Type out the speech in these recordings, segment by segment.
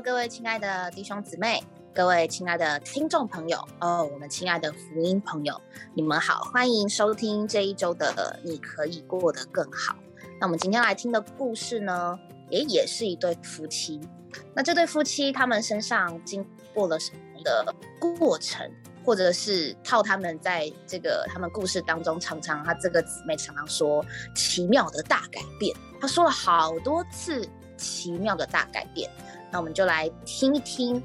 各位亲爱的弟兄姊妹，各位亲爱的听众朋友，哦，我们亲爱的福音朋友，你们好，欢迎收听这一周的《你可以过得更好》。那我们今天来听的故事呢，也也是一对夫妻。那这对夫妻他们身上经过了什么的过程，或者是套他们在这个他们故事当中，常常他这个姊妹常常说奇妙的大改变，他说了好多次奇妙的大改变。那我们就来听一听，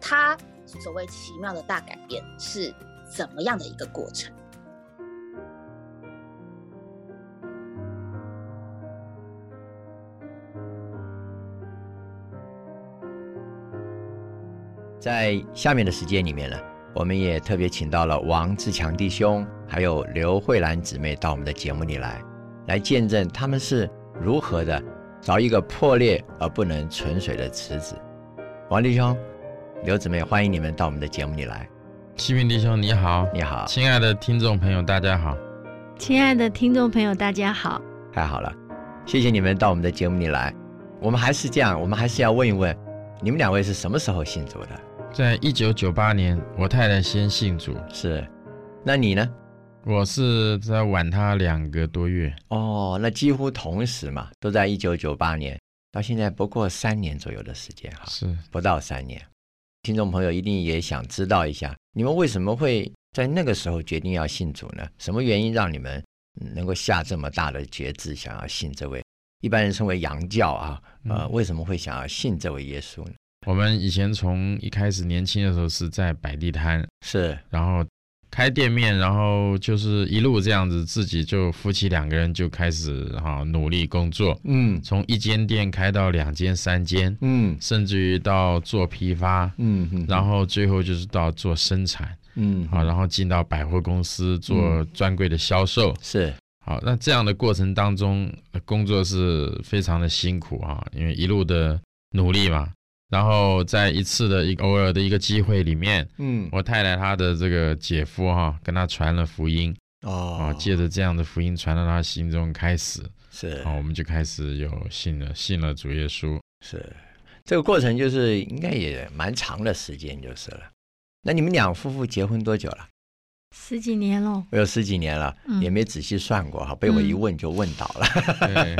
他所谓奇妙的大改变是怎么样的一个过程。在下面的时间里面呢，我们也特别请到了王志强弟兄，还有刘慧兰姊妹到我们的节目里来，来见证他们是如何的找一个破裂而不能存水的池子。王弟兄、刘姊妹，欢迎你们到我们的节目里来。七明弟兄你好，你好，亲爱的听众朋友大家好，亲爱的听众朋友大家好，太好了，谢谢你们到我们的节目里来。我们还是这样，我们还是要问一问，你们两位是什么时候信主的？在一九九八年，我太太先信主，是，那你呢？我是在晚他两个多月。哦，那几乎同时嘛，都在一九九八年，到现在不过三年左右的时间哈，是不到三年。听众朋友一定也想知道一下，你们为什么会在那个时候决定要信主呢？什么原因让你们能够下这么大的决志，想要信这位一般人称为洋教啊？呃，为什么会想要信这位耶稣呢？我们以前从一开始年轻的时候是在摆地摊，是，然后开店面，然后就是一路这样子，自己就夫妻两个人就开始哈努力工作，嗯。从一间店开到两间、三间，嗯。甚至于到做批发，嗯嗯，然后最后就是到做生产，嗯好，然后进到百货公司做专柜的销售，是。好，那这样的过程当中，呃工作是非常的辛苦啊，因为一路的努力嘛。然后在一次的一个偶尔的一个机会里面，嗯我太太她的这个姐夫哈、跟她传了福音哦啊，借着这样的福音传到她心中开始，是啊，我们就开始有信了信了主耶稣。是，这个过程就是应该也蛮长的时间就是了。那你们两夫妇结婚多久了？十几年喽，我有十几年了，嗯也没仔细算过哈，被我一问就问倒了。对，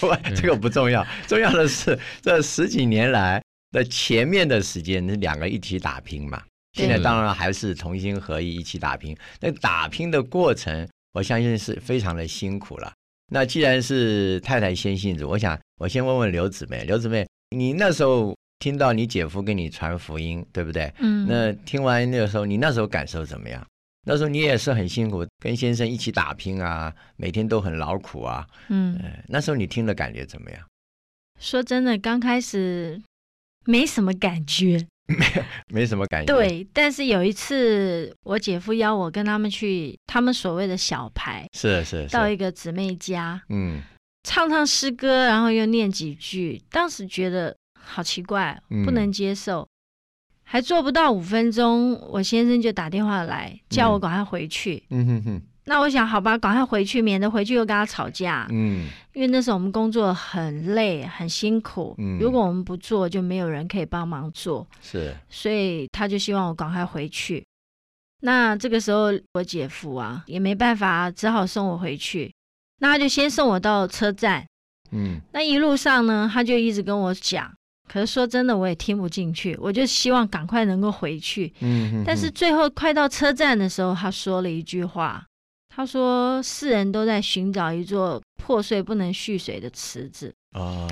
不过这个不重要，重要的是这十几年来的前面的时间，那两个一起打拼嘛。现在当然还是同心合意一起打拼，那打拼的过程，我相信是非常的辛苦了。那既然是太太先信主，我想我先问问刘姊妹，刘姊妹，你那时候听到你姐夫给你传福音，对不对？嗯，那听完那个时候，你那时候感受怎么样？那时候你也是很辛苦，跟先生一起打拼啊，每天都很劳苦啊。嗯，呃，那时候你听的感觉怎么样？说真的，刚开始没什么感觉，没 没什么感觉。，对，但是有一次我姐夫邀我跟他们去他们所谓的小牌，是是是。到一个姊妹家嗯唱唱诗歌，然后又念几句，当时觉得好奇怪，嗯不能接受。还做不到五分钟，我先生就打电话来叫我赶快回去。嗯哼哼那我想，好吧，赶快回去，免得回去又跟他吵架。嗯因为那时候我们工作很累、很辛苦，嗯如果我们不做，就没有人可以帮忙做，是所以他就希望我赶快回去。那这个时候，我姐夫啊也没办法，只好送我回去。那他就先送我到车站，嗯那一路上呢，他就一直跟我讲，可是说真的，我也听不进去，我就希望赶快能够回去。嗯哼但是最后快到车站的时候，他说了一句话，他说：“世人都在寻找一座破碎不能蓄水的池子。哦，”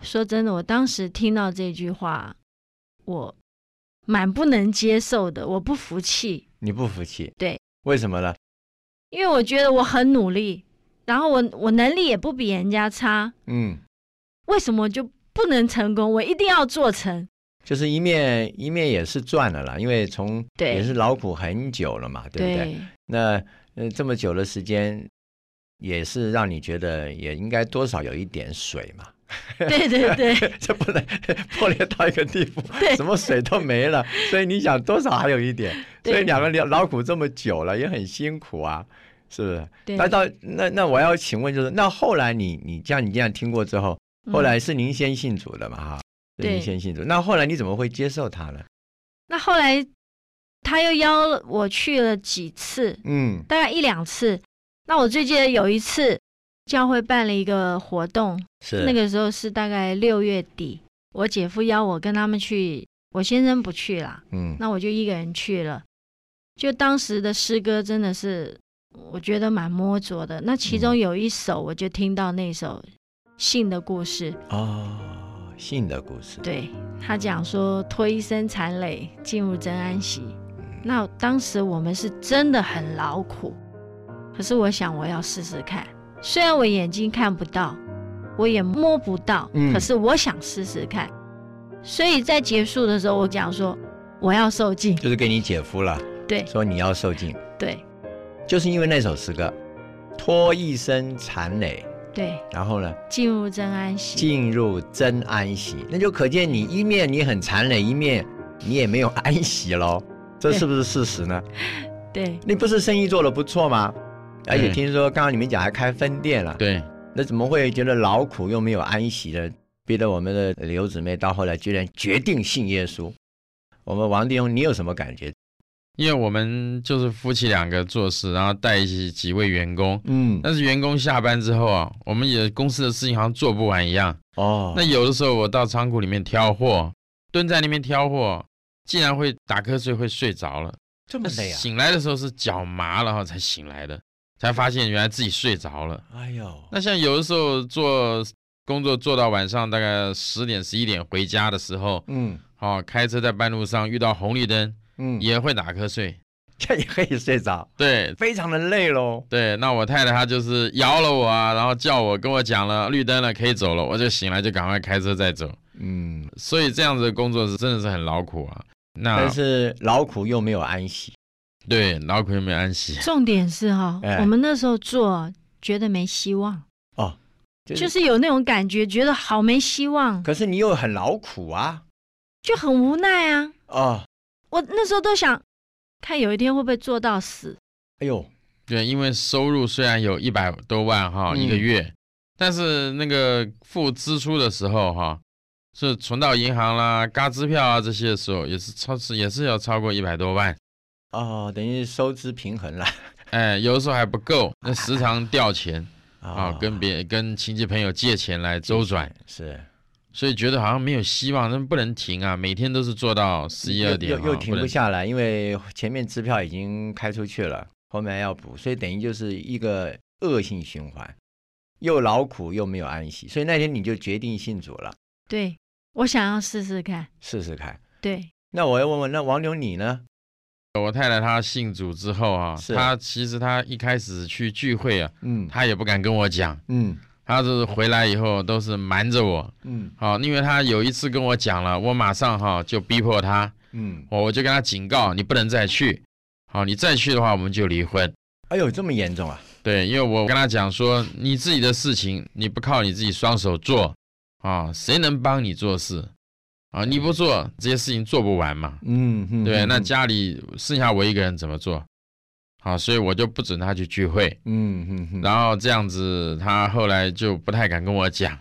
说真的，我当时听到这句话，我蛮不能接受的，我不服气，你不服气？对，为什么呢？因为我觉得我很努力，然后我我能力也不比人家差，嗯，为什么就不能成功？我一定要做成。就是一面一面也是赚了啦，因为从对也是劳苦很久了嘛，对不对？那呃这么久的时间，也是让你觉得也应该多少有一点水嘛。对对对 这不能破裂到一个地步，对什么水都没了，所以你想多少还有一点，对所以两个人劳苦这么久了，也很辛苦啊，是不是？对。那到那那我要请问，就是那后来你你这样你这样听过之后，后来是您先信主的嘛哈？所以你对先信主。那后来你怎么会接受他呢？那后来他又邀我去了几次，嗯大概一两次。那我最记得有一次，教会办了一个活动，是那个时候是大概六月底，我姐夫邀我跟他们去，我先生不去啦，嗯那我就一个人去了。就当时的诗歌真的是，我觉得蛮摸着的。那其中嗯有一首，我就听到那首信的故事，哦，信的故事。对他讲说脱一身残累，进入真安息。嗯那当时我们是真的很劳苦，可是我想我要试试看。虽然我眼睛看不到，我也摸不到，嗯可是我想试试看。所以在结束的时候，我讲说我要受尽。就是给你姐夫了，对说你要受尽，对就是因为那首诗歌，脱一身残累，对，然后呢，进入真安息。进入真安息，那就可见你一面你很残忍，一面你也没有安息喽，这是不是事实呢？对你不是生意做的不错吗？而且听说刚刚你们讲还开分店了，对，那怎么会觉得劳苦又没有安息呢？逼得我们的刘姊妹到后来居然决定信耶稣。我们王弟兄，你有什么感觉？因为我们就是夫妻两个做事，然后带一起几位员工。嗯，但是员工下班之后啊，我们也公司的事情好像做不完一样。哦，那有的时候我到仓库里面挑货，蹲在那边挑货，竟然会打瞌睡，会睡着了。这么累啊？醒来的时候是脚麻了哈才醒来的，才发现原来自己睡着了。哎呦，那像有的时候做工作做到晚上大概十点十一点回家的时候，嗯哦，开车在半路上遇到红绿灯嗯，也会打瞌睡。这也可以睡着，对非常的累喽。对，那我太太她就是摇了我啊，然后叫我跟我讲了绿灯了可以走了，我就醒来就赶快开车再走。嗯，所以这样子的工作是真的是很劳苦啊。那但是劳苦又没有安息。对劳苦又没有安息，重点是哈、哎我们那时候做觉得没希望，哦，就就是有那种感觉，觉得好没希望，可是你又很劳苦啊。就很无奈啊。哦，我那时候都想，看有一天会不会做到死。哎呦，对，因为收入虽然有一百多万哈、嗯一个月，但是那个付支出的时候哈、是存到银行啦、嘎支票啊这些的时候，也是超是也是要超过一百多万。哦，等于收支平衡了 哎，有的时候还不够，那时常掉钱啊，哦跟别跟亲戚朋友借钱来周转，是所以觉得好像没有希望，那不能停啊，每天都是做到十一二点，又又停不下来，因为前面支票已经开出去了，后面还要补，所以等于就是一个恶性循环，又劳苦又没有安息，所以那天你就决定信主了，对我想要试试看。试试看。对，那我要问问，那王牛你呢？我太太她信主之后啊，她其实她一开始去聚会啊，嗯。她也不敢跟我讲，嗯她就是回来以后都是瞒着我。嗯好，因为他有一次跟我讲了，我马上哈就逼迫他，嗯，我我就跟他警告，你不能再去。好，你再去的话，我们就离婚。哎呦，这么严重啊？对，因为我跟他讲说，你自己的事情你不靠你自己双手做啊，谁能帮你做事啊？你不做这些事情做不完嘛。嗯嗯，对，嗯那家里剩下我一个人怎么做？好，所以我就不准他去聚会。嗯嗯嗯。然后这样子，他后来就不太敢跟我讲。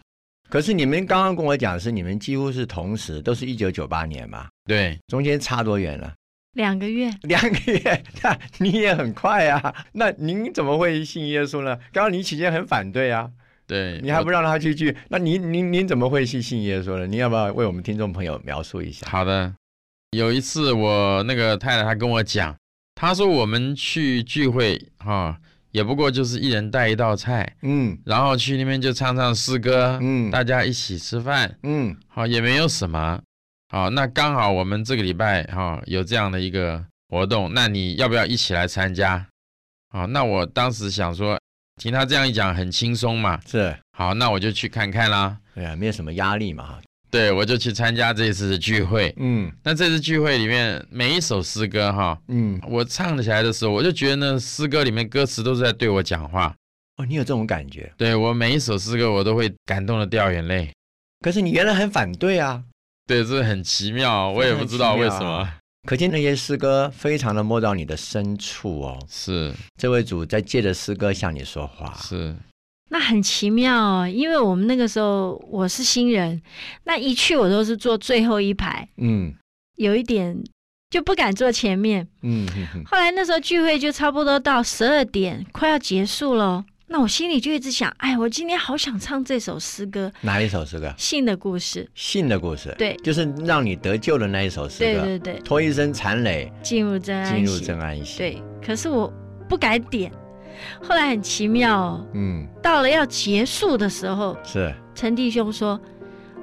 可是你们刚刚跟我讲是，你们几乎是同时，都是一九九八年嘛，对，中间差多远了？两个月。两个月，那你也很快啊。那您怎么会信耶稣呢？刚刚你起先很反对啊，对，你还不让他去聚，那您您您怎么会去信耶稣呢？你要不要为我们听众朋友描述一下？好的。有一次，我那个太太她跟我讲，她说我们去聚会哈、也不过就是一人带一道菜，嗯然后去那边就唱唱诗歌，嗯大家一起吃饭，嗯好、也没有什么。好，那刚好我们这个礼拜哈、有这样的一个活动，那你要不要一起来参加？好，那我当时想说，听他这样一讲，很轻松嘛。是，好，那我就去看看啦。对啊，没有什么压力嘛哈。对，我就去参加这次的聚会。嗯那这次聚会里面，每一首诗歌哈，嗯，我唱起来的时候，我就觉得呢诗歌里面歌词都是在对我讲话。哦，你有这种感觉？对我每一首诗歌，我都会感动的掉眼泪。可是你原来很反对啊，对，这很奇妙，我也不知道为什么。可见那些诗歌非常的摸到你的深处哦。是这位主在借着诗歌向你说话。是，那很奇妙哦，因为我们那个时候我是新人，那一去我都是坐最后一排，嗯有一点就不敢坐前面。嗯哼哼，后来那时候聚会就差不多到十二点，快要结束了。那我心里就一直想，哎，我今天好想唱这首诗歌哪一首诗歌？《信的故事信的故事。对就是让你得救的那一首》。诗歌。对对对，脱一身残累，进入真安进入息。真安息。，对，可是我不敢点。后来很奇妙哦，嗯，到了要结束的时候，是陈弟兄说：“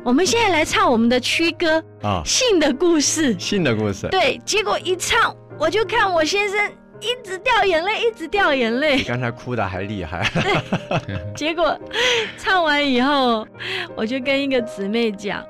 我们现在来唱我们的曲歌啊《，信的故事》。信的故事”。对，结果一唱，我就看我先生一直掉眼泪，一直掉眼泪比。刚才哭的还厉害。结果唱完以后，我就跟一个姊妹讲，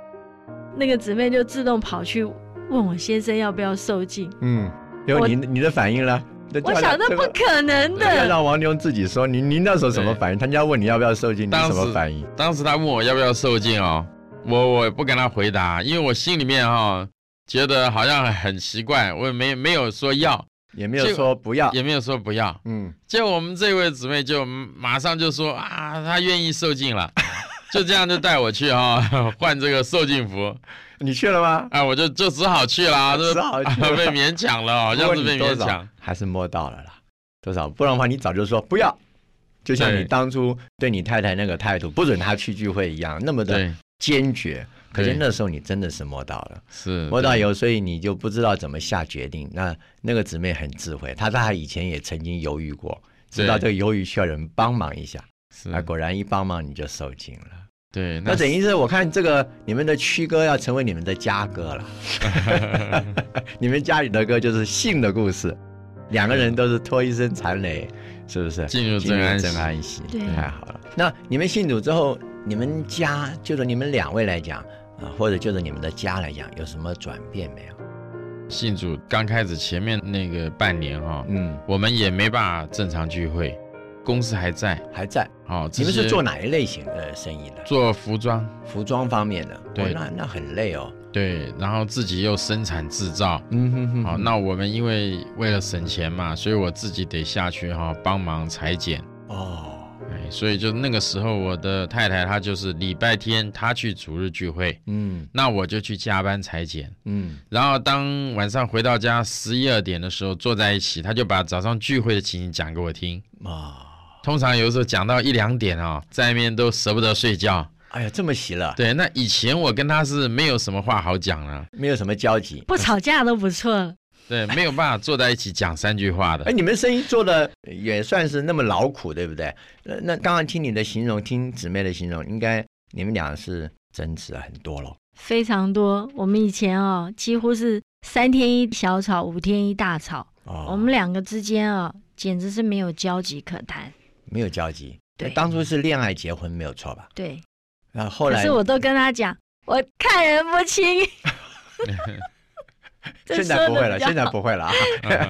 那个姊妹就自动跑去问我先生要不要受尽。嗯，有我你你的反应呢？我想那不可能的，让王牛自己说。您您那时候什么反应？他家问你要不要受精，你什当时么反应？当时他问我要不要受尽哦，我我也不跟他回答，因为我心里面哈、觉得好像很奇怪，我也没没有说要，也没有说不要。也没有说不要。嗯，结果我们这位姊妹就马上就说啊，她愿意受尽了，就这样就带我去哈、换这个受尽服，你去了吗？啊，我就就只好去啦，这只好去了 被勉强了，好像是被勉强。还是摸到了啦，多少？不然的话，你早就说不要。就像你当初对你太太那个态度，不准她去聚会一样，那么的，坚决。可是那时候你真的是摸到了，是摸到以后，所以你就不知道怎么下决定。那那个姊妹很智慧，她她以前也曾经犹豫过，知道这个犹豫需要人帮忙一下，是啊，果然一帮忙你就受尽了。对，那等于是我看这个你们的曲哥要成为你们的家歌了，你们家里的歌就是信的故事，两个人都是脱一身残累，是不是？进入真安息真安息，对太好了。那你们信主之后，你们家就是你们两位来讲啊，或者就是你们的家来讲，有什么转变没有？信主刚开始前面那个半年哈、嗯，我们也没办法正常聚会，公司还在，还在。哦，你们是做哪一类型的生意的？做服装，服装方面的。对哦那那很累哦。对，然后自己又生产制造，嗯哼哼好、那我们因为为了省钱嘛，所以我自己得下去哈、帮忙裁剪，哦，哎，所以就那个时候我的太太她就是礼拜天她去主日聚会，嗯。那我就去加班裁剪，嗯。然后当晚上回到家十一二点的时候坐在一起，她就把早上聚会的情形讲给我听。啊，通常有的时候讲到一两点啊、在那边都舍不得睡觉。哎呀，这么喜了，对，那以前我跟他是没有什么话好讲了，没有什么交集。不吵架都不错了。对，没有办法坐在一起讲三句话的哎，。你们生意做的也算是那么劳苦，对不对？那那刚刚听你的形容，听姊妹的形容，应该你们俩是争执很多了。非常多。我们以前哦，几乎是三天一小吵，五天一大吵。哦，我们两个之间啊、简直是没有交集可谈。没有交集。对当初是恋爱结婚没有错吧？对，然后后来可是我都跟他讲，我看人不清。现在不会了，现在不会了啊，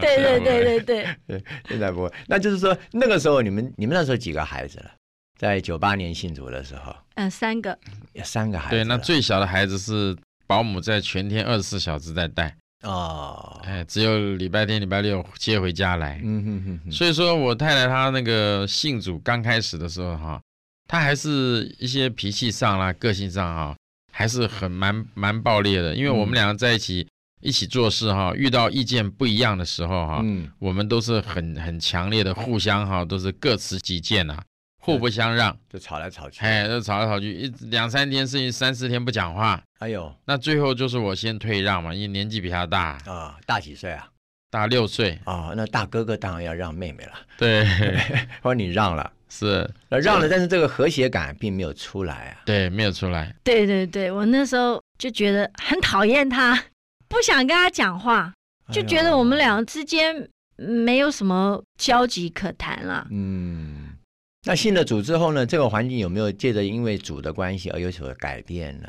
对对对对 对，现在不会。那就是说那个时候你们你们那时候几个孩子了？在九八年信主的时候，嗯、三个，有三个孩子。对，那最小的孩子是保姆在全天二十四小时在带，哦，哎，只有礼拜天、礼拜六接回家来。嗯哼哼哼，所以说我太太她那个信主刚开始的时候哈，她还是一些脾气上啦、个性上哈，还是很蛮蛮暴烈的。因为我们两个在一起一起做事哈，遇到意见不一样的时候哈，嗯我们都是很很强烈的互相哈，都是各持己见呐、互不相让。就吵来吵去。哎，就吵来吵去，一两三天甚至三四天不讲话，哎呦那最后就是我先退让嘛，因为年纪比他大，啊，大几岁啊？大六岁。哦，那大哥哥当然要让妹妹了，对，或者你让了，是，那让了，但是这个和谐感并没有出来啊。对，没有出来。对对对，我那时候就觉得很讨厌他，不想跟他讲话，就觉得我们两个之间没有什么交集可谈了。嗯，那信了主之后呢，这个环境有没有借着因为主的关系而有所改变呢？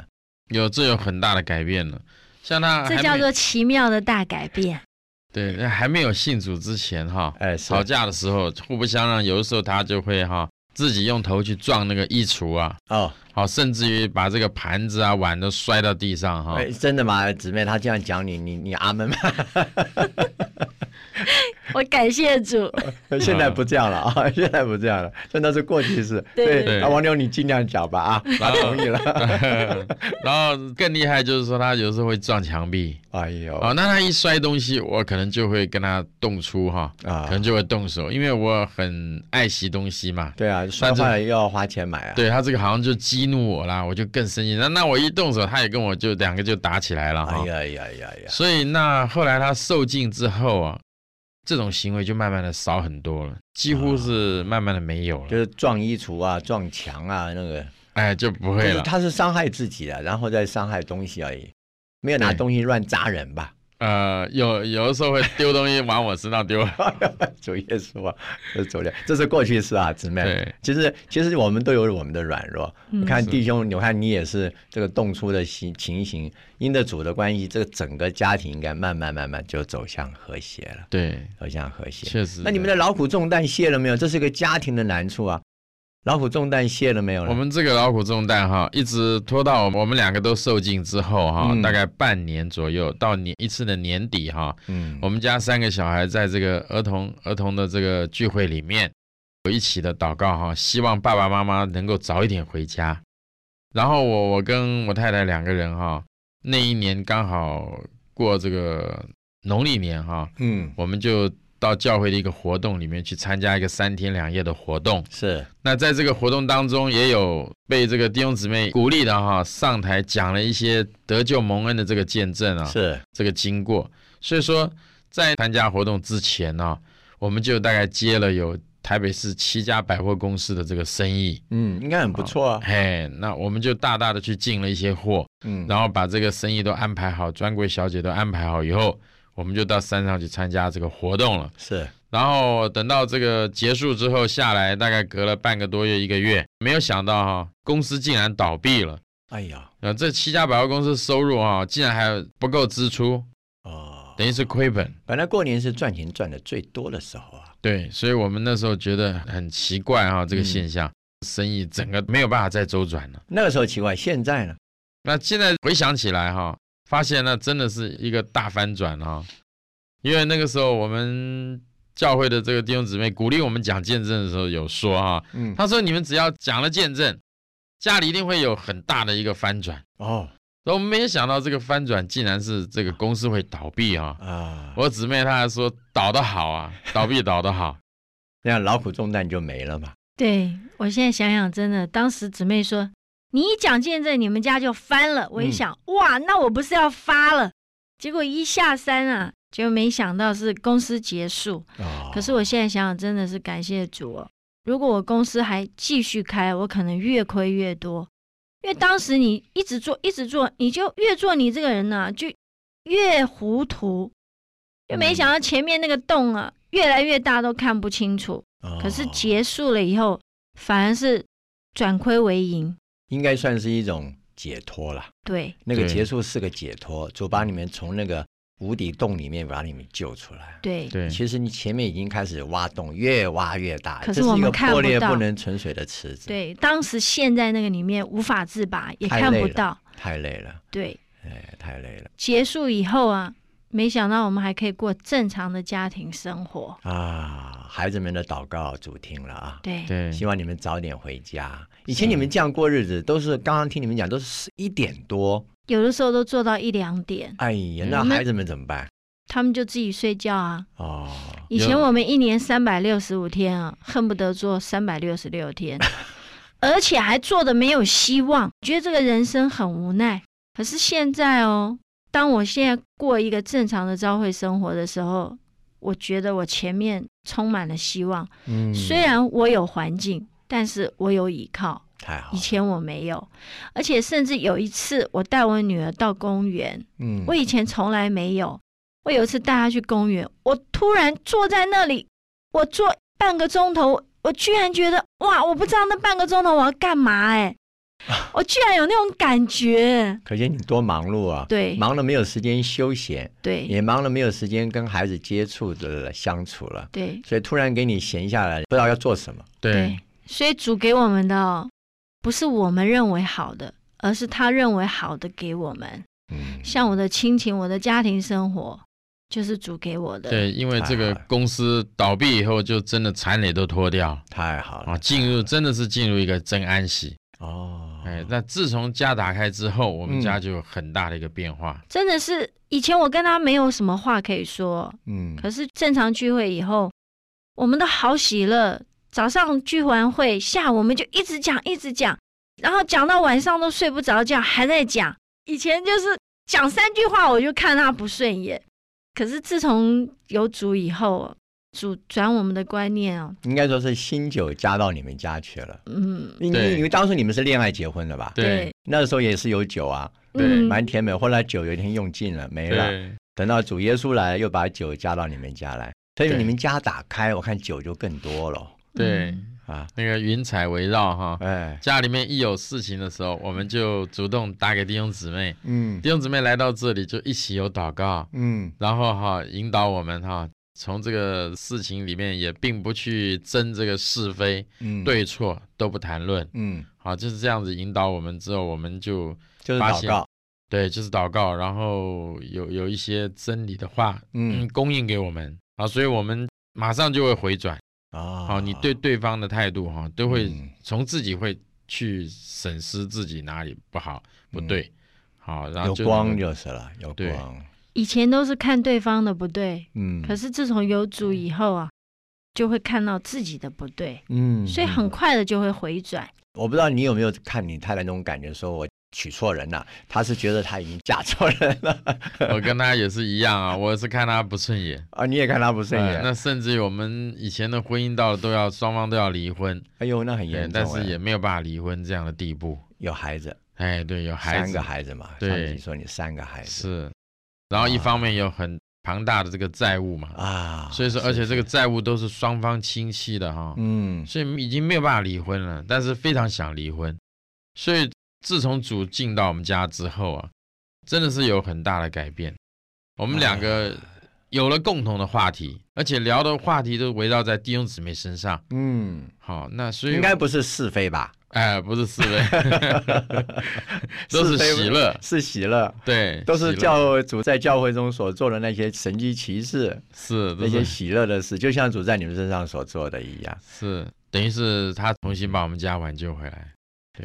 有这有很大的改变了。像他这叫做奇妙的大改变。对，那还没有信主之前哈，哎，吵架的时候互不相让，有的时候他就会哈自己用头去撞那个衣橱啊，哦，好，甚至于把这个盘子啊碗都摔到地上哈。哎，真的吗？姊妹，他这样讲你，你你阿门吗？我感谢主。现在不这样了啊，现在不这样了，真的是过去式。对对啊，王牛你尽量讲吧啊，他同意了。然后更厉害就是说他有时候会撞墙壁，哎呦，哦，那他一摔东西，我可能就会跟他动粗哈，啊可能就会动手，因为我很爱惜东西嘛。对啊，摔坏了又要花钱买啊。对他这个好像就激怒我啦，我就更生气。那那我一动手，他也跟我就两个就打起来了哈。哎呀呀呀呀！所以那后来他受尽之后啊，这种行为就慢慢的少很多了，几乎是慢慢的没有了，就是撞衣橱啊、撞墙啊，那个哎就不就是会了。他是伤害自己的，然后再伤害东西而已，没有拿东西乱砸人吧？呃，有有的时候会丢东西往我身上丢。主耶稣啊，这是主耶，这是过去式啊，姊妹。对，其实其实我们都有我们的软弱。嗯你看弟兄，你看你也是这个动粗的情情形，因着主的关系，这个整个家庭应该慢慢慢慢就走向和谐了，对，走向和谐。确实。那你们的劳苦重担卸了没有？这是个家庭的难处啊。劳苦重担卸了没有了？我们这个老虎重担哈，一直拖到我们两个都受尽之后哈，嗯大概半年左右，到年一次的年底哈，嗯我们家三个小孩在这个儿童儿童的这个聚会里面，有一起的祷告哈，希望爸爸妈妈能够早一点回家。然后我我跟我太太两个人哈，那一年刚好过这个农历年哈，嗯我们就到教会的一个活动里面去参加一个三天两夜的活动。是那在这个活动当中，也有被这个弟兄姊妹鼓励的哈，上台讲了一些得救蒙恩的这个见证啊，是这个经过。所以说，在参加活动之前呢、我们就大概接了有台北市七家百货公司的这个生意，嗯，应该很不错啊。嘿，那我们就大大的去进了一些货，嗯，然后把这个生意都安排好，专柜小姐都安排好以后，我们就到山上去参加这个活动了。是然后等到这个结束之后下来，大概隔了半个多月一个月，没有想到哈、公司竟然倒闭了。哎呀呃，这七家百货公司收入哈、竟然还不够支出，哦，等于是亏本。本来过年是赚钱赚的最多的时候啊。对，所以我们那时候觉得很奇怪哈、这个嗯现象，生意整个没有办法再周转了。那个时候奇怪，现在呢？那现在回想起来哈、发现那真的是一个大翻转哈、因为那个时候我们教会的这个弟兄姊妹鼓励我们讲见证的时候有说哈、嗯，他说你们只要讲了见证，家里一定会有很大的一个翻转。哦我们没有想到这个翻转竟然是这个公司会倒闭啊！啊，我姊妹她还说倒得好啊，倒闭倒得好。那样劳苦重担就没了嘛。对我现在想想，真的，当时姊妹说你一讲见证，你们家就翻了。我一想，哇，那我不是要发了？结果一下山啊，就没想到是公司结束。哦，可是我现在想想，真的是感谢主哦。如果我公司还继续开，我可能越亏越多，因为当时你一直做，一直做，你就越做你这个人呢、就越糊涂，就没想到前面那个洞啊，越来越大，都看不清楚。哦可是结束了以后，反而是转亏为盈。应该算是一种解脱了。对。那个对结束是个解脱，主把你们从那个无底洞里面把你们救出来。对。对，其实你前面已经开始挖洞，越挖越大，可是我们这是一个看不到。破裂不能存水的池子，，对，当时陷在那个里面无法自拔，也看不到。太累了，对，哎，太累了。结束以后啊，没想到我们还可以过正常的家庭生活。啊！孩子们的祷告主听了啊，对对希望你们早点回家。以前你们这样过日子，都是刚刚听你们讲，都是十一点多。有的时候都做到一两点，哎呀，那孩子们怎么办？他们就自己睡觉啊。哦，以前我们一年三百六十五天啊，恨不得做三百六十六天，而且还做的没有希望，觉得这个人生很无奈。可是现在哦，当我现在过一个正常的朝会生活的时候，我觉得我前面充满了希望。嗯虽然我有环境，但是我有依靠。太好以，前我没有，而且甚至有一次，我带我女儿到公园，嗯我以前从来没有。我有一次带她去公园，我突然坐在那里，我坐半个钟头，我居然觉得哇，我不知道那半个钟头我要干嘛哎、我居然有那种感觉。可见你多忙碌啊！对忙了没有时间休闲，对也忙了没有时间跟孩子接触的相处了，对所以突然给你闲下来，不知道要做什么。对，所以主给我们的哦不是我们认为好的，而是他认为好的给我们。嗯，像我的亲情、我的家庭生活，就是主给我的。，对，因为这个公司倒闭以后，就真的残累都脱掉太好了啊，进入真的是进入一个真安息。哦，哎，那自从家打开之后，我们嗯家就有很大的一个变化。真的是以前我跟他没有什么话可以说，嗯可是正常聚会以后，我们都好喜乐。早上聚完会，下午我们就一直讲，一直讲，然后讲到晚上都睡不着觉，还在讲。以前就是讲三句话，我就看他不顺眼。可是自从有主以后，主转我们的观念哦，应该说是新酒加到你们家去了。嗯，因对。为因为当初你们是恋爱结婚的吧？对。那时候也是有酒啊，对。嗯蛮甜美。后来酒有一天用尽了，没了。等到主耶稣来，又把酒加到你们家来，所以你们家打开，我看酒就更多了。对，啊！那个云彩围绕哈，哎，家里面一有事情的时候，我们就主动打给弟兄姊妹，嗯。弟兄姊妹来到这里就一起有祷告，嗯。然后哈引导我们哈，从这个事情里面也并不去争这个是非嗯，，对错都不谈论，嗯，好就是这样子引导我们之后，我们就就是祷告，对就是祷告，然后有有一些真理的话嗯。嗯供应给我们。啊，所以我们马上就会回转。啊，好，你对对方的态度哈，都会嗯。从自己会去审视自己哪里不好不嗯。对，好，然后就有光就是了，有对光，以前都是看对方的不对，嗯，可是自从有主以后啊，就会看到自己的不对，嗯，所以很嗯快的就会回转。我不知道你有没有看你太太那种感觉，说我娶错人了，她是觉得她已经嫁错人了。我跟她也是一样啊，我是看她不顺眼，啊，你也看她不顺眼，哎那甚至于我们以前的婚姻到了都要双方都要离婚，哎呦，那很，严重哎，但是也没有办法离婚这样的地步，有孩子，哎，对，有孩子。三个孩子嘛，对。你说你三个孩子。是，然后一方面有很庞大的这个债务嘛，啊，所以说而且这个债务都是双方亲戚的哈，嗯所以已经没有办法离婚了，但是非常想离婚。所以自从主进到我们家之后啊，真的是有很大的改变。我们两个有了共同的话题，而且聊的话题都围绕在弟兄姊妹身上。嗯，好，那所以应该不是是非吧？哎，不是是非，都是喜乐，是喜乐，对，都是教主在教会中所做的那些神迹奇事，是那些喜乐的事，就像主在你们身上所做的一样。是，等于是他重新把我们家挽救回来。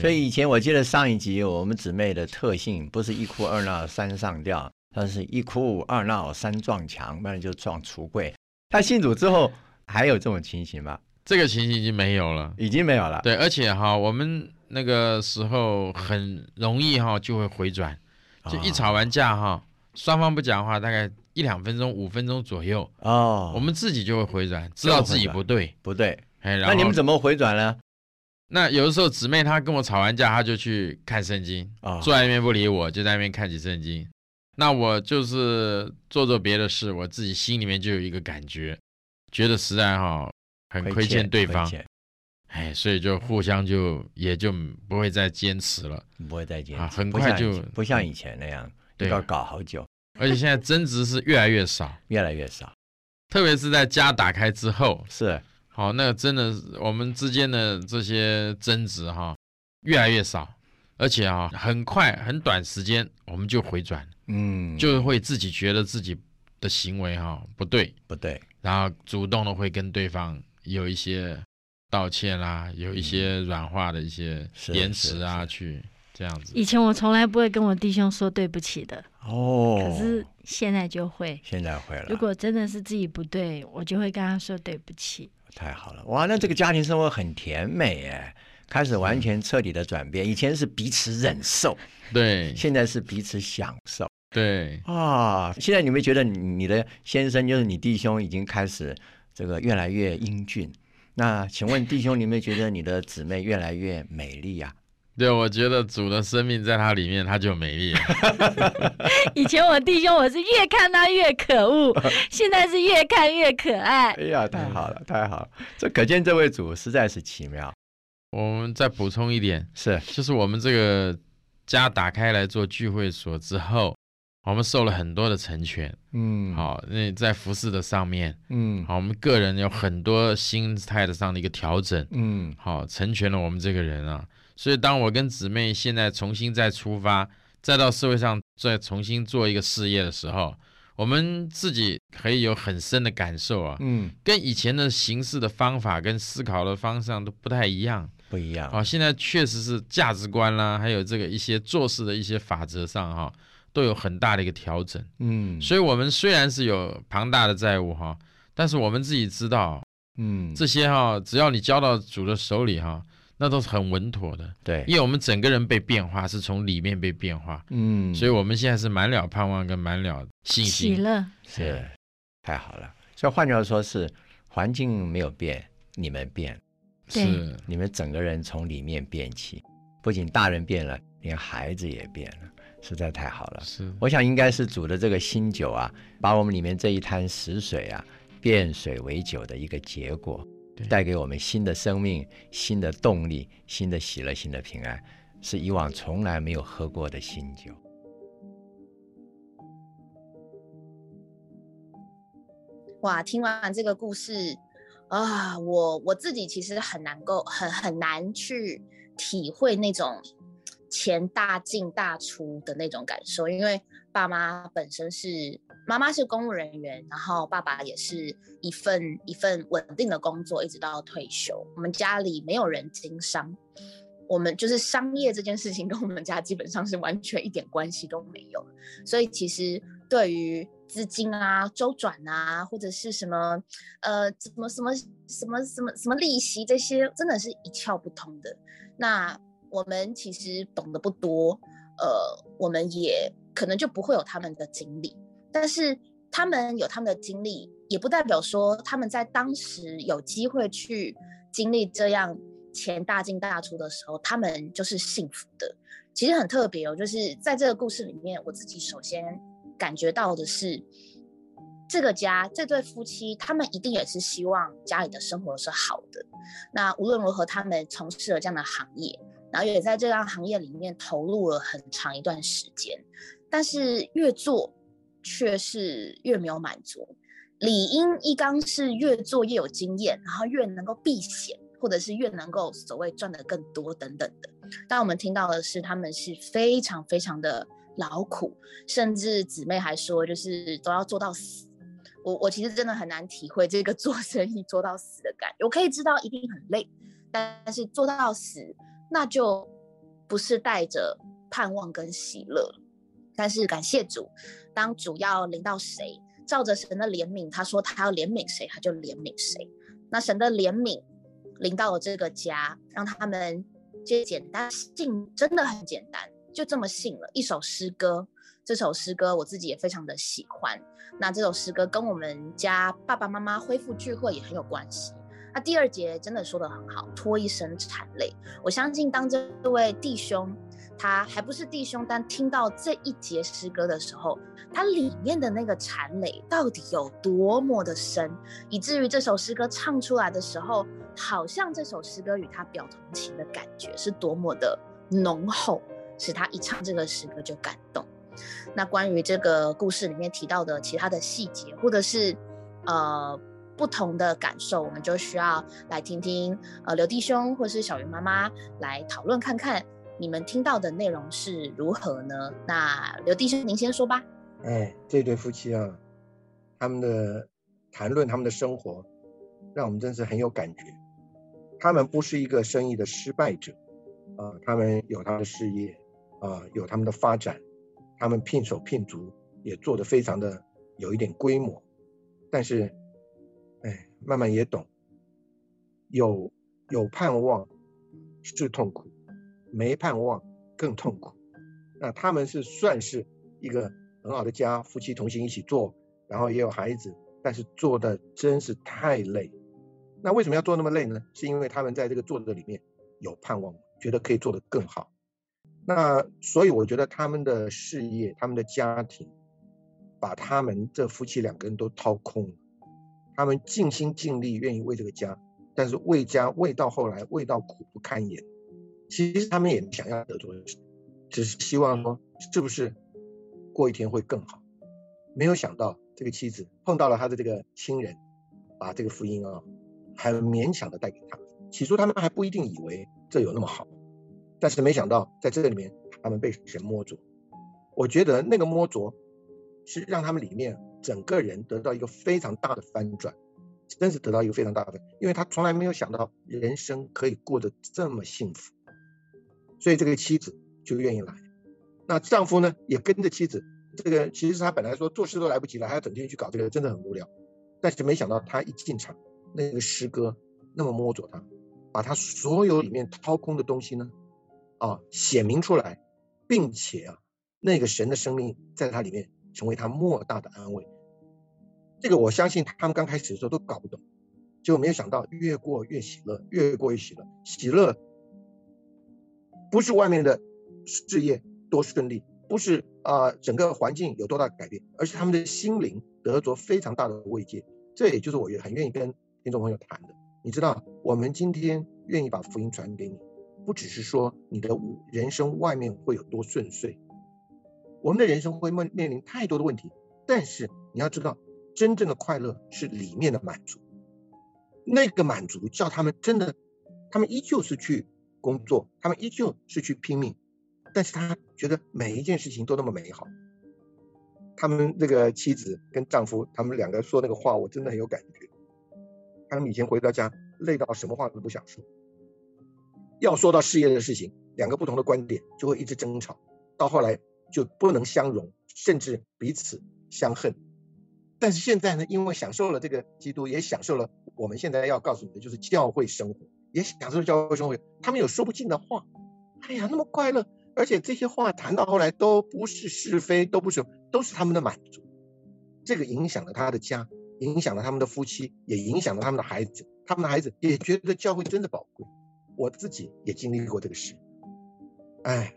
所以以前我记得上一集我们姊妹的特性不是一哭二闹三上吊，她是一哭二闹三撞墙，不然就撞橱柜。她信主之后还有这种情形吗？这个情形已经没有了。已经没有了。对，而且哈，我们那个时候很容易哈就会回转，就一哦吵完架哈，双方不讲话，大概一两分钟、五分钟左右，哦，我们自己就会回转，知道自己不对。不对，哎，那你们怎么回转呢？那有的时候姊妹她跟我吵完架，她就去看圣经，啊坐在那边不理我，就在那边看起圣经。那我就是做做别的事，我自己心里面就有一个感觉，觉得实在哈很亏欠对方哎，所以就互相就也就不会再坚持了。不会再坚持，啊很快就前不像以前那样对要搞好久，而且现在争执是越来越少，越来越少。特别是在家打开之后，是，好，那真的是我们之间的这些争执哈，越来越少，而且啊，很快很短时间我们就回转，嗯，就会自己觉得自己的行为哈不对，不对，然后主动的会跟对方有一些道歉啦，有一些软化的一些是言辞啊，去这样子。以前我从来不会跟我弟兄说对不起的，哦，可是现在就会。现在会了，如果真的是自己不对，我就会跟他说对不起。太好了，哇，那这个家庭生活很甜美哎，开始完全彻底的转变。以前是彼此忍受，对现在是彼此享受对，啊。现在你们觉得你你的先生就是你弟兄已经开始这个越来越英俊？那请问弟兄，你们觉得你的姊妹越来越美丽啊？对，我觉得主的生命在他里面，他就美丽。以前我弟兄我是越看他越可恶，现在是越看越可爱。哎呀，太好了，太好了！这可见这位主实在是奇妙。我们再补充一点，是，就是我们这个家打开来做聚会所之后，我们受了很多的成全。嗯，，好，那在服饰的上面，嗯，好，我们个人有很多心态的上的一个调整，嗯，好，成全了我们这个人啊。所以，当我跟姊妹现在重新再出发，再到社会上再重新做一个事业的时候，我们自己可以有很深的感受啊，嗯，跟以前的行事的方法跟思考的方向都不太一样。不一样。啊，现在确实是价值观啦，还有这个一些做事的一些法则上哈，都有很大的一个调整。嗯，所以，我们虽然是有庞大的债务哈，但是我们自己知道嗯，这些哈，只要你交到主的手里哈，那都是很稳妥的。对，因为我们整个人被变化，是从里面被变化，嗯，所以我们现在是满了盼望跟满了信心。喜乐，是。太好了。所以换句话说，是环境没有变，你们变，是，你们整个人从里面变起，不仅大人变了，连孩子也变了，实在太好了。是，我想应该是煮的这个新酒啊，把我们里面这一滩死水啊，变水为酒的一个结果对，带给我们新的生命、新的动力、新的喜乐、新的平安，是以往从来没有喝过的新酒。哇，听完这个故事啊，我我自己其实很难够很很难去体会那种钱大进大出的那种感受，因为爸妈本身是妈妈是公务人员，然后爸爸也是一份一份稳定的工作，一直到退休。我们家里没有人经商，我们就是商业这件事情 跟我们家基本上是完全一点关系都没有，所以其实对于资金啊、周转啊，或者是什么呃什么什么什么什么什么利息这些，真的是一窍不通的。那我们其实懂得不多，呃，我们也可能就不会有他们的经历，但是他们有他们的经历，也不代表说他们在当时有机会去经历这样钱大进大出的时候，他们就是幸福的。其实很特别哦，就是在这个故事里面，我自己首先感觉到的是，这个家这对夫妻，他们一定也是希望家里的生活是好的。那无论如何，他们从事了这样的行业，然后也在这样行业里面投入了很长一段时间，但是越做却是越没有满足。理应一刚是越做越有经验，然后越能够避险，或者是越能够所谓赚得更多等等的。但我们听到的是，他们是非常非常的劳苦，甚至姊妹还说，就是都要做到死。我我其实真的很难体会这个 做生意做到死的感觉。我可以知道一定很累，但是做到死，那就不是带着盼望跟喜乐。但是感谢主，当主要临到谁，照着神的怜悯，他说他要怜悯谁，他就怜悯谁。那神的怜悯临到了这个家，让他们就简单信，真的很简单，就这么信了。一首诗歌，这首诗歌我自己也非常的喜欢。那这首诗歌跟我们家爸爸妈妈恢复聚会也很有关系。那第二节真的说的很好，拖一声产泪。我相信当这位弟兄他还不是弟兄，但听到这一节诗歌的时候，他里面的那个产泪到底有多么的深，以至于这首诗歌唱出来的时候，好像这首诗歌与他表同情的感觉是多么的浓厚，使他一唱这个诗歌就感动。那关于这个故事里面提到的其他的细节，或者是呃不同的感受，我们就需要来听听呃刘弟兄或是小云妈妈来讨论看看，你们听到的内容是如何呢？那刘弟兄您先说吧。哎，这对夫妻啊，他们的谈论他们的生活，让我们真是很有感觉。他们不是一个生意的失败者，啊，他们有他的事业，啊，有他们的发展，他们聘手聘足，也做得非常的有一点规模。但是，慢慢也懂，有有盼望是痛苦，没盼望更痛苦。那他们是算是一个很好的家，夫妻同心一起做，然后也有孩子，但是做的真是太累。那为什么要做那么累呢？是因为他们在这个做的里面有盼望，觉得可以做得更好。那所以我觉得他们的事业、他们的家庭，把他们这夫妻两个人都掏空了。他们尽心尽力，愿意为这个家，但是为家为到后来，为到苦不堪言。其实他们也想要得做的事，只是希望说，是不是过一天会更好？没有想到这个妻子碰到了他的这个亲人，把这个福音啊，很勉强的带给他。起初他们还不一定以为这有那么好，但是没想到在这里面，他们被神摸着。我觉得那个摸着，是让他们里面整个人得到一个非常大的翻转，真是得到一个非常大的，因为他从来没有想到人生可以过得这么幸福，所以这个妻子就愿意来。那丈夫呢，也跟着妻子。这个其实他本来说做事都来不及了，还要整天去搞这个，真的很无聊。但是没想到他一进场，那个诗歌那么摸着他，把他所有里面掏空的东西呢，啊，显明出来，并且啊，那个神的生命在他里面成为他莫大的安慰。这个我相信他们刚开始的时候都搞不懂，结果没有想到越过越喜乐，越过越喜乐。喜乐不是外面的事业多顺利。不是啊，整个环境有多大改变，而是他们的心灵得着非常大的慰藉。这也就是我也很愿意跟听众朋友谈的。你知道，我们今天愿意把福音传给你，不只是说你的人生外面会有多顺遂，我们的人生会面面临太多的问题，但是你要知道，真正的快乐是里面的满足。那个满足叫他们真的，他们依旧是去工作，他们依旧是去拼命。但是他觉得每一件事情都那么美好。他们这个妻子跟丈夫，他们两个说那个话，我真的很有感觉。他们以前回到家累到什么话都不想说，要说到事业的事情，两个不同的观点就会一直争吵，到后来就不能相容，甚至彼此相恨。但是现在呢，因为享受了这个基督，也享受了我们现在要告诉你的就是教会生活，也享受了教会生活，他们有说不尽的话。哎呀，那么快乐。而且这些话谈到后来都不是是非，都不是，都是他们的满足。这个影响了他的家，影响了他们的夫妻，也影响了他们的孩子。他们的孩子也觉得教会真的宝贵。我自己也经历过这个事。哎，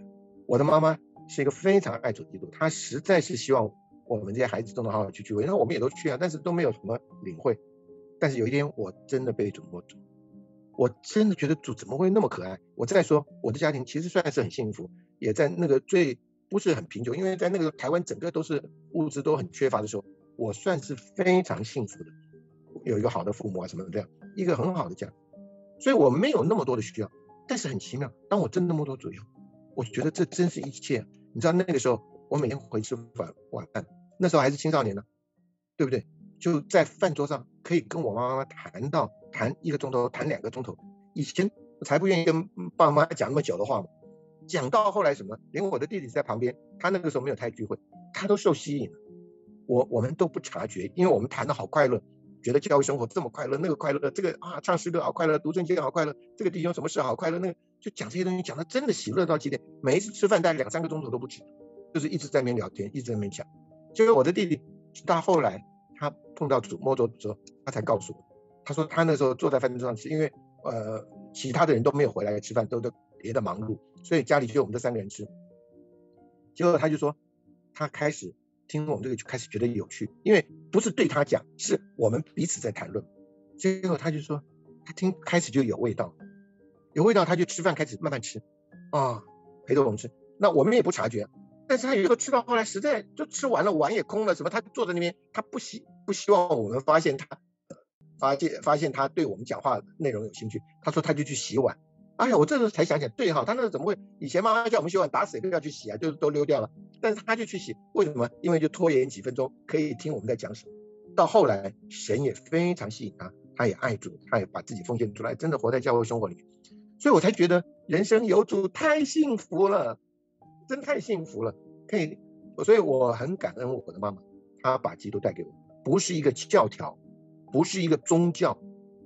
我的妈妈是一个非常爱主基督，他实在是希望我们这些孩子都能好好去聚会。那我们也都去啊，但是都没有什么领会。但是有一天，我真的被主摸住。我真的觉得主怎么会那么可爱？我再说，我的家庭其实算是很幸福，也在那个最不是很贫穷，因为在那个台湾整个都是物质都很缺乏的时候，我算是非常幸福的，有一个好的父母啊什么的这样一个很好的家，所以我没有那么多的需要。但是很奇妙，当我挣那么多左右，我觉得这真是一切。你知道那个时候，我每天回吃晚晚饭，那时候还是青少年呢，对不对？就在饭桌上可以跟我妈妈谈到。谈一个钟头，谈两个钟头，以前才不愿意跟爸妈讲那么久的话嘛。讲到后来什么，连我的弟弟在旁边，他那个时候没有太聚会，他都受吸引了。我我们都不察觉，因为我们谈的好快乐，觉得教育生活这么快乐，那个快乐，这个啊唱诗歌好快乐，读圣经好快乐，这个弟兄什么事好快乐，那个就讲这些东西，讲的真的喜乐到极点。每一次吃饭，大概两三个钟头都不止，就是一直在那边聊天，一直在那边讲。结果我的弟弟到后来，他碰到主摸着之后，他才告诉我。他说他那时候坐在饭桌上吃，因为呃其他的人都没有回来吃饭，都都别的忙碌，所以家里就我们这三个人吃。结果他就说，他开始听我们这个就开始觉得有趣，因为不是对他讲，是我们彼此在谈论。结果他就说，他听开始就有味道，有味道他就吃饭开始慢慢吃，啊陪着我们吃，那我们也不察觉，但是他有时候吃到后来实在就吃完了，碗也空了，什么他坐在那边，他不希不希望我们发现他。发现发现他对我们讲话内容有兴趣，他说他就去洗碗。哎呀，我这时候才想起来，对哈，他那时候怎么会？以前妈妈叫我们洗碗，打死也不要去洗啊，就是都溜掉了。但是他就去洗，为什么？因为就拖延几分钟，可以听我们在讲什么。到后来，神也非常吸引他，他也爱主，他也把自己奉献出来，真的活在教会生活里面。所以我才觉得人生有主太幸福了，真太幸福了。可以，所以我很感恩我的妈妈，她把基督带给我，不是一个教条。不是一个宗教，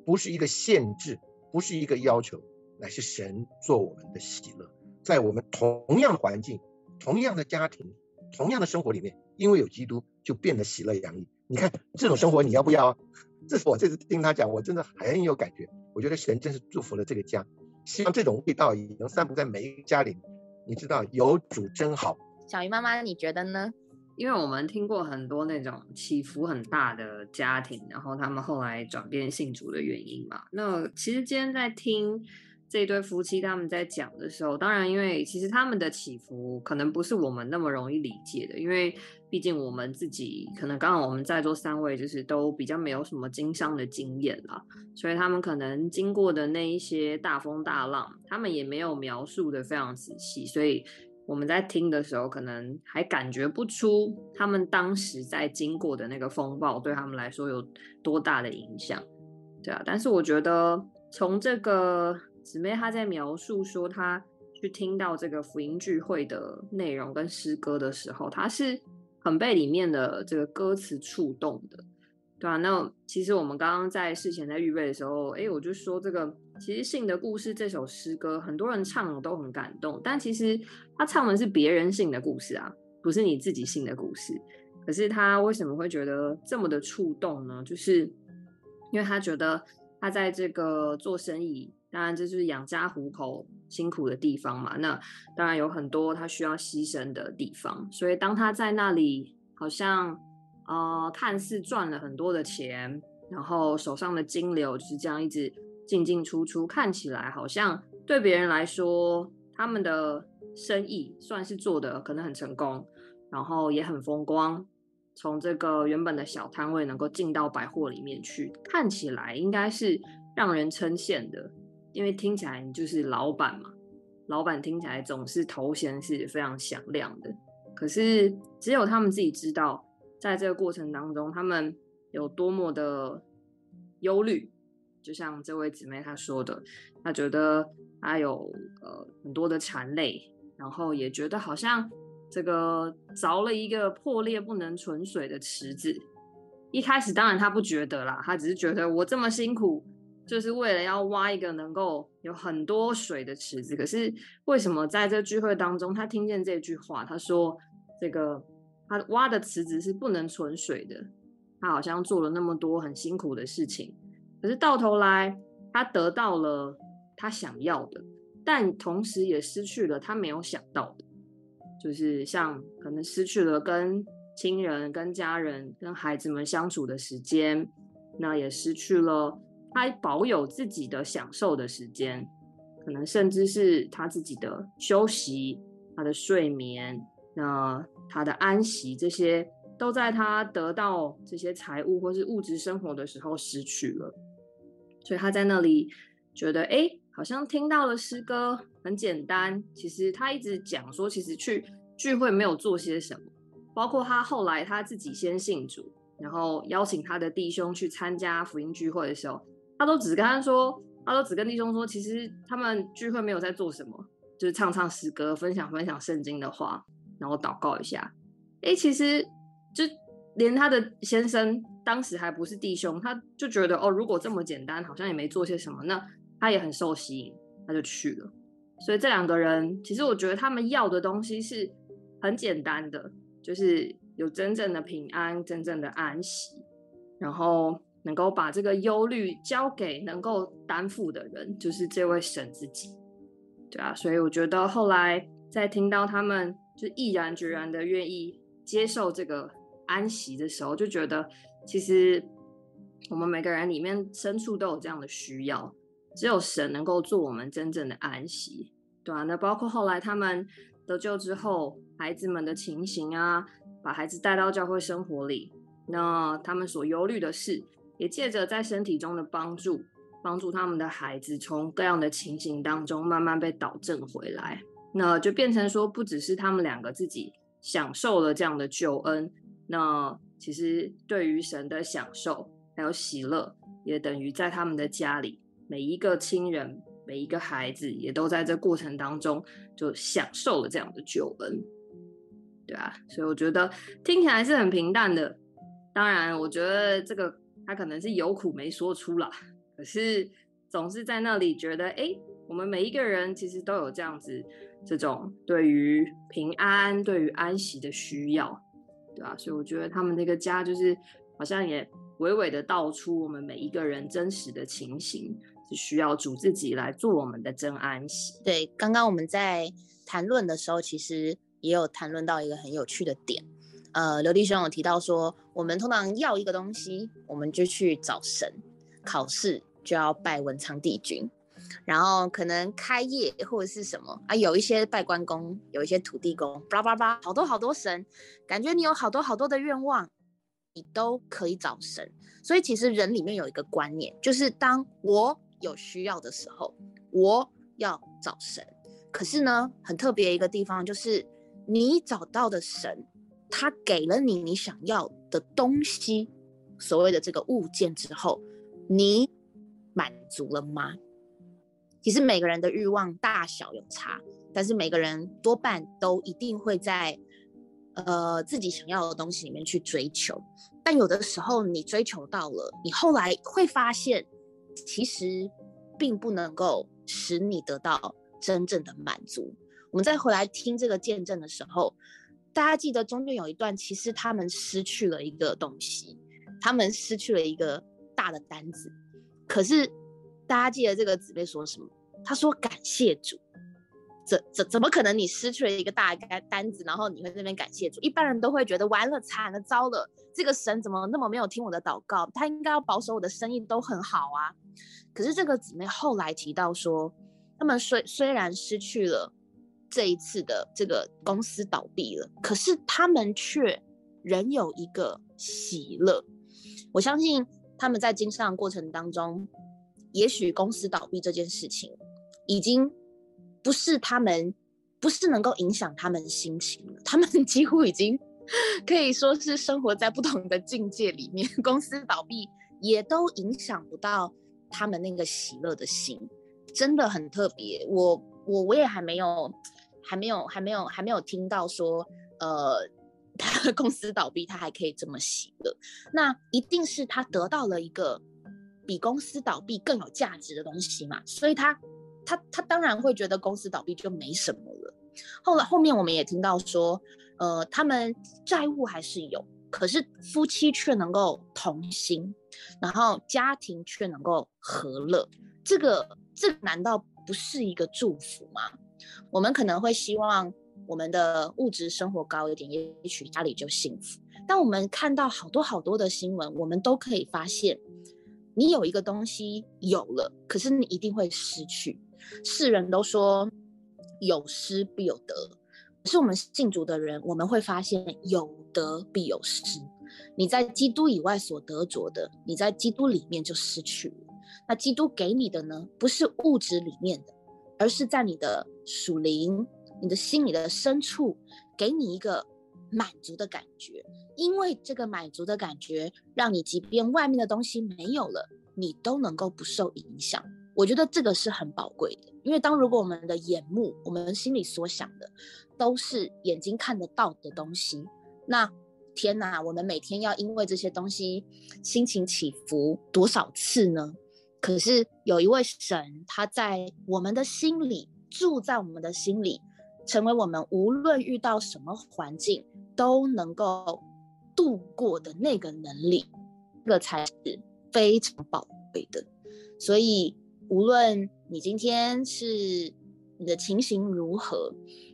不是一个限制，不是一个要求，乃是神做我们的喜乐，在我们同样的环境、同样的家庭、同样的生活里面，因为有基督，就变得喜乐洋溢。你看这种生活，你要不要？这是我这次听他讲，我真的很有感觉。我觉得神真是祝福了这个家，希望这种味道也能散布在每一个家里。你知道有主真好。小鱼妈妈，你觉得呢？因为我们听过很多那种起伏很大的家庭，然后他们后来转变信主的原因嘛。那其实今天在听这对夫妻他们在讲的时候，当然因为其实他们的起伏可能不是我们那么容易理解的，因为毕竟我们自己可能刚好我们在座三位就是都比较没有什么经商的经验啦，所以他们可能经过的那一些大风大浪，他们也没有描述的非常仔细，所以。我们在听的时候，可能还感觉不出他们当时在经过的那个风暴对他们来说有多大的影响，对啊。但是我觉得从这个姊妹她在描述说她去听到这个福音聚会的内容跟诗歌的时候，她是很被里面的这个歌词触动的。对啊，那其实我们刚刚在事前在预备的时候，哎，我就说这个其实《信的故事》这首诗歌，很多人唱都很感动，但其实他唱的是别人信的故事啊，不是你自己信的故事。可是他为什么会觉得这么的触动呢？就是因为他觉得他在这个做生意，当然这就是养家糊口辛苦的地方嘛，那当然有很多他需要牺牲的地方，所以当他在那里，好像。呃，看似赚了很多的钱，然后手上的金流就是这样一直进进出出，看起来好像对别人来说，他们的生意算是做的可能很成功，然后也很风光。从这个原本的小摊位能够进到百货里面去，看起来应该是让人称羡的，因为听起来你就是老板嘛，老板听起来总是头衔是非常响亮的。可是只有他们自己知道。在这个过程当中，他们有多么的忧虑，就像这位姊妹她说的，她觉得她有呃很多的馋泪，然后也觉得好像这个凿了一个破裂不能存水的池子。一开始当然她不觉得啦，她只是觉得我这么辛苦，就是为了要挖一个能够有很多水的池子。可是为什么在这聚会当中，他听见这句话，他说这个。他挖的池子是不能存水的，他好像做了那么多很辛苦的事情，可是到头来他得到了他想要的，但同时也失去了他没有想到的，就是像可能失去了跟亲人、跟家人、跟孩子们相处的时间，那也失去了他保有自己的享受的时间，可能甚至是他自己的休息、他的睡眠，那。他的安息，这些都在他得到这些财物或是物质生活的时候失去了，所以他在那里觉得，哎，好像听到了诗歌很简单。其实他一直讲说，其实去聚会没有做些什么，包括他后来他自己先信主，然后邀请他的弟兄去参加福音聚会的时候，他都只跟他说，他都只跟弟兄说，其实他们聚会没有在做什么，就是唱唱诗歌，分享分享圣经的话。然后祷告一下，哎，其实就连他的先生当时还不是弟兄，他就觉得哦，如果这么简单，好像也没做些什么，那他也很受吸引，他就去了。所以这两个人，其实我觉得他们要的东西是很简单的，就是有真正的平安、真正的安息，然后能够把这个忧虑交给能够担负的人，就是这位神自己。对啊，所以我觉得后来在听到他们。就毅然决然的愿意接受这个安息的时候，就觉得其实我们每个人里面深处都有这样的需要，只有神能够做我们真正的安息，对啊，那包括后来他们得救之后，孩子们的情形啊，把孩子带到教会生活里，那他们所忧虑的事，也借着在身体中的帮助，帮助他们的孩子从各样的情形当中慢慢被导正回来。那就变成说，不只是他们两个自己享受了这样的救恩，那其实对于神的享受还有喜乐，也等于在他们的家里，每一个亲人、每一个孩子，也都在这过程当中就享受了这样的救恩，对啊，所以我觉得听起来是很平淡的。当然，我觉得这个他可能是有苦没说出来，可是总是在那里觉得，哎，我们每一个人其实都有这样子。这种对于平安、对于安息的需要，对吧？所以我觉得他们那个家就是好像也娓娓的道出我们每一个人真实的情形，是需要主自己来做我们的真安息。对，刚刚我们在谈论的时候，其实也有谈论到一个很有趣的点。呃，刘弟兄有提到说，我们通常要一个东西，我们就去找神；考试就要拜文昌帝君。然后可能开业或者是什么啊，有一些拜关公，有一些土地公，叭叭叭，好多好多神，感觉你有好多好多的愿望，你都可以找神。所以其实人里面有一个观念，就是当我有需要的时候，我要找神。可是呢，很特别一个地方就是你找到的神，他给了你你想要的东西，所谓的这个物件之后，你满足了吗？其实每个人的欲望大小有差，但是每个人多半都一定会在呃自己想要的东西里面去追求。但有的时候你追求到了，你后来会发现，其实并不能够使你得到真正的满足。我们再回来听这个见证的时候，大家记得中间有一段，其实他们失去了一个东西，他们失去了一个大的单子。可是大家记得这个姊妹说什么？她说：“感谢主。”怎怎怎么可能？你失去了一个大单单子，然后你会那边感谢主？一般人都会觉得完了，惨了，糟了，这个神怎么那么没有听我的祷告？他应该要保守我的生意都很好啊。可是这个姊妹后来提到说，他们虽虽然失去了这一次的这个公司倒闭了，可是他们却仍有一个喜乐。我相信他们在经商过程当中，也许公司倒闭这件事情已经。不是他们，不是能够影响他们心情了。他们几乎已经可以说是生活在不同的境界里面。公司倒闭也都影响不到他们那个喜乐的心，真的很特别。我我我也还没有，还没有，还没有，还没有听到说，呃，他公司倒闭他还可以这么喜乐。那一定是他得到了一个比公司倒闭更有价值的东西嘛，所以他。他他当然会觉得公司倒闭就没什么了。后来后面我们也听到说，呃，他们债务还是有，可是夫妻却能够同心，然后家庭却能够和乐。这个这难道不是一个祝福吗？我们可能会希望我们的物质生活高一点，也许家里就幸福。但我们看到好多好多的新闻，我们都可以发现，你有一个东西有了，可是你一定会失去。世人都说有失必有得，可是我们信主的人，我们会发现有得必有失。你在基督以外所得着的，你在基督里面就失去了。那基督给你的呢，不是物质里面的，而是在你的属灵、你的心里的深处，给你一个满足的感觉。因为这个满足的感觉，让你即便外面的东西没有了，你都能够不受影响。我觉得这个是很宝贵的，因为当如果我们的眼目，我们心里所想的都是眼睛看得到的东西，那天哪，我们每天要因为这些东西心情起伏多少次呢？可是有一位神，他在我们的心里住在我们的心里，成为我们无论遇到什么环境都能够度过的那个能力，这才是非常宝贵的，所以。无论你今天是你的情形如何，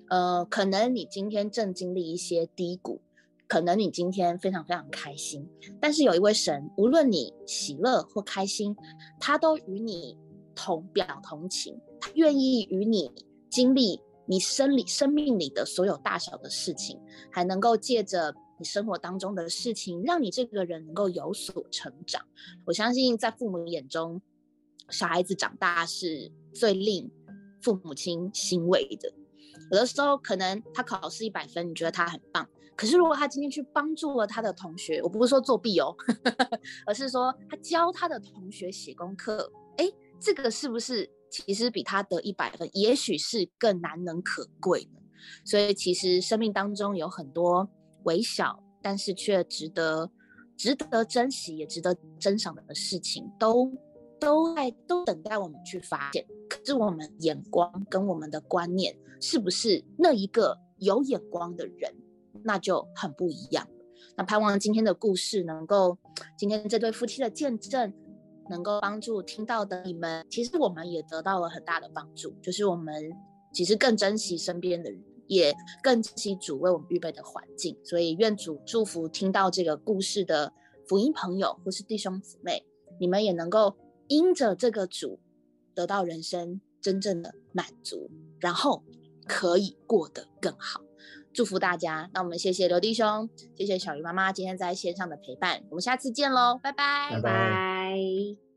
呃，可能你今天正经历一些低谷，可能你今天非常非常开心，但是有一位神，无论你喜乐或开心，他都与你同表同情，他愿意与你经历你生理生命里的所有大小的事情，还能够借着你生活当中的事情，让你这个人能够有所成长。我相信在父母眼中。小孩子长大是最令父母亲欣慰的。有的时候，可能他考试一百分，你觉得他很棒。可是，如果他今天去帮助了他的同学，我不是说作弊哦，而是说他教他的同学写功课，哎，这个是不是其实比他得一百分，也许是更难能可贵呢？所以，其实生命当中有很多微小，但是却值得值得珍惜，也值得珍赏的事情，都。都在都等待我们去发现，是我们眼光跟我们的观念是不是那一个有眼光的人，那就很不一样。那盼望今天的故事能够，今天这对夫妻的见证能够帮助听到的你们。其实我们也得到了很大的帮助，就是我们其实更珍惜身边的人，也更珍惜主为我们预备的环境。所以愿主祝福听到这个故事的福音朋友或是弟兄姊妹，你们也能够。因着这个主得到人生真正的满足，然后可以过得更好。祝福大家！那我们谢谢刘弟兄，谢谢小鱼妈妈今天在线上的陪伴。我们下次见喽，拜拜，拜拜。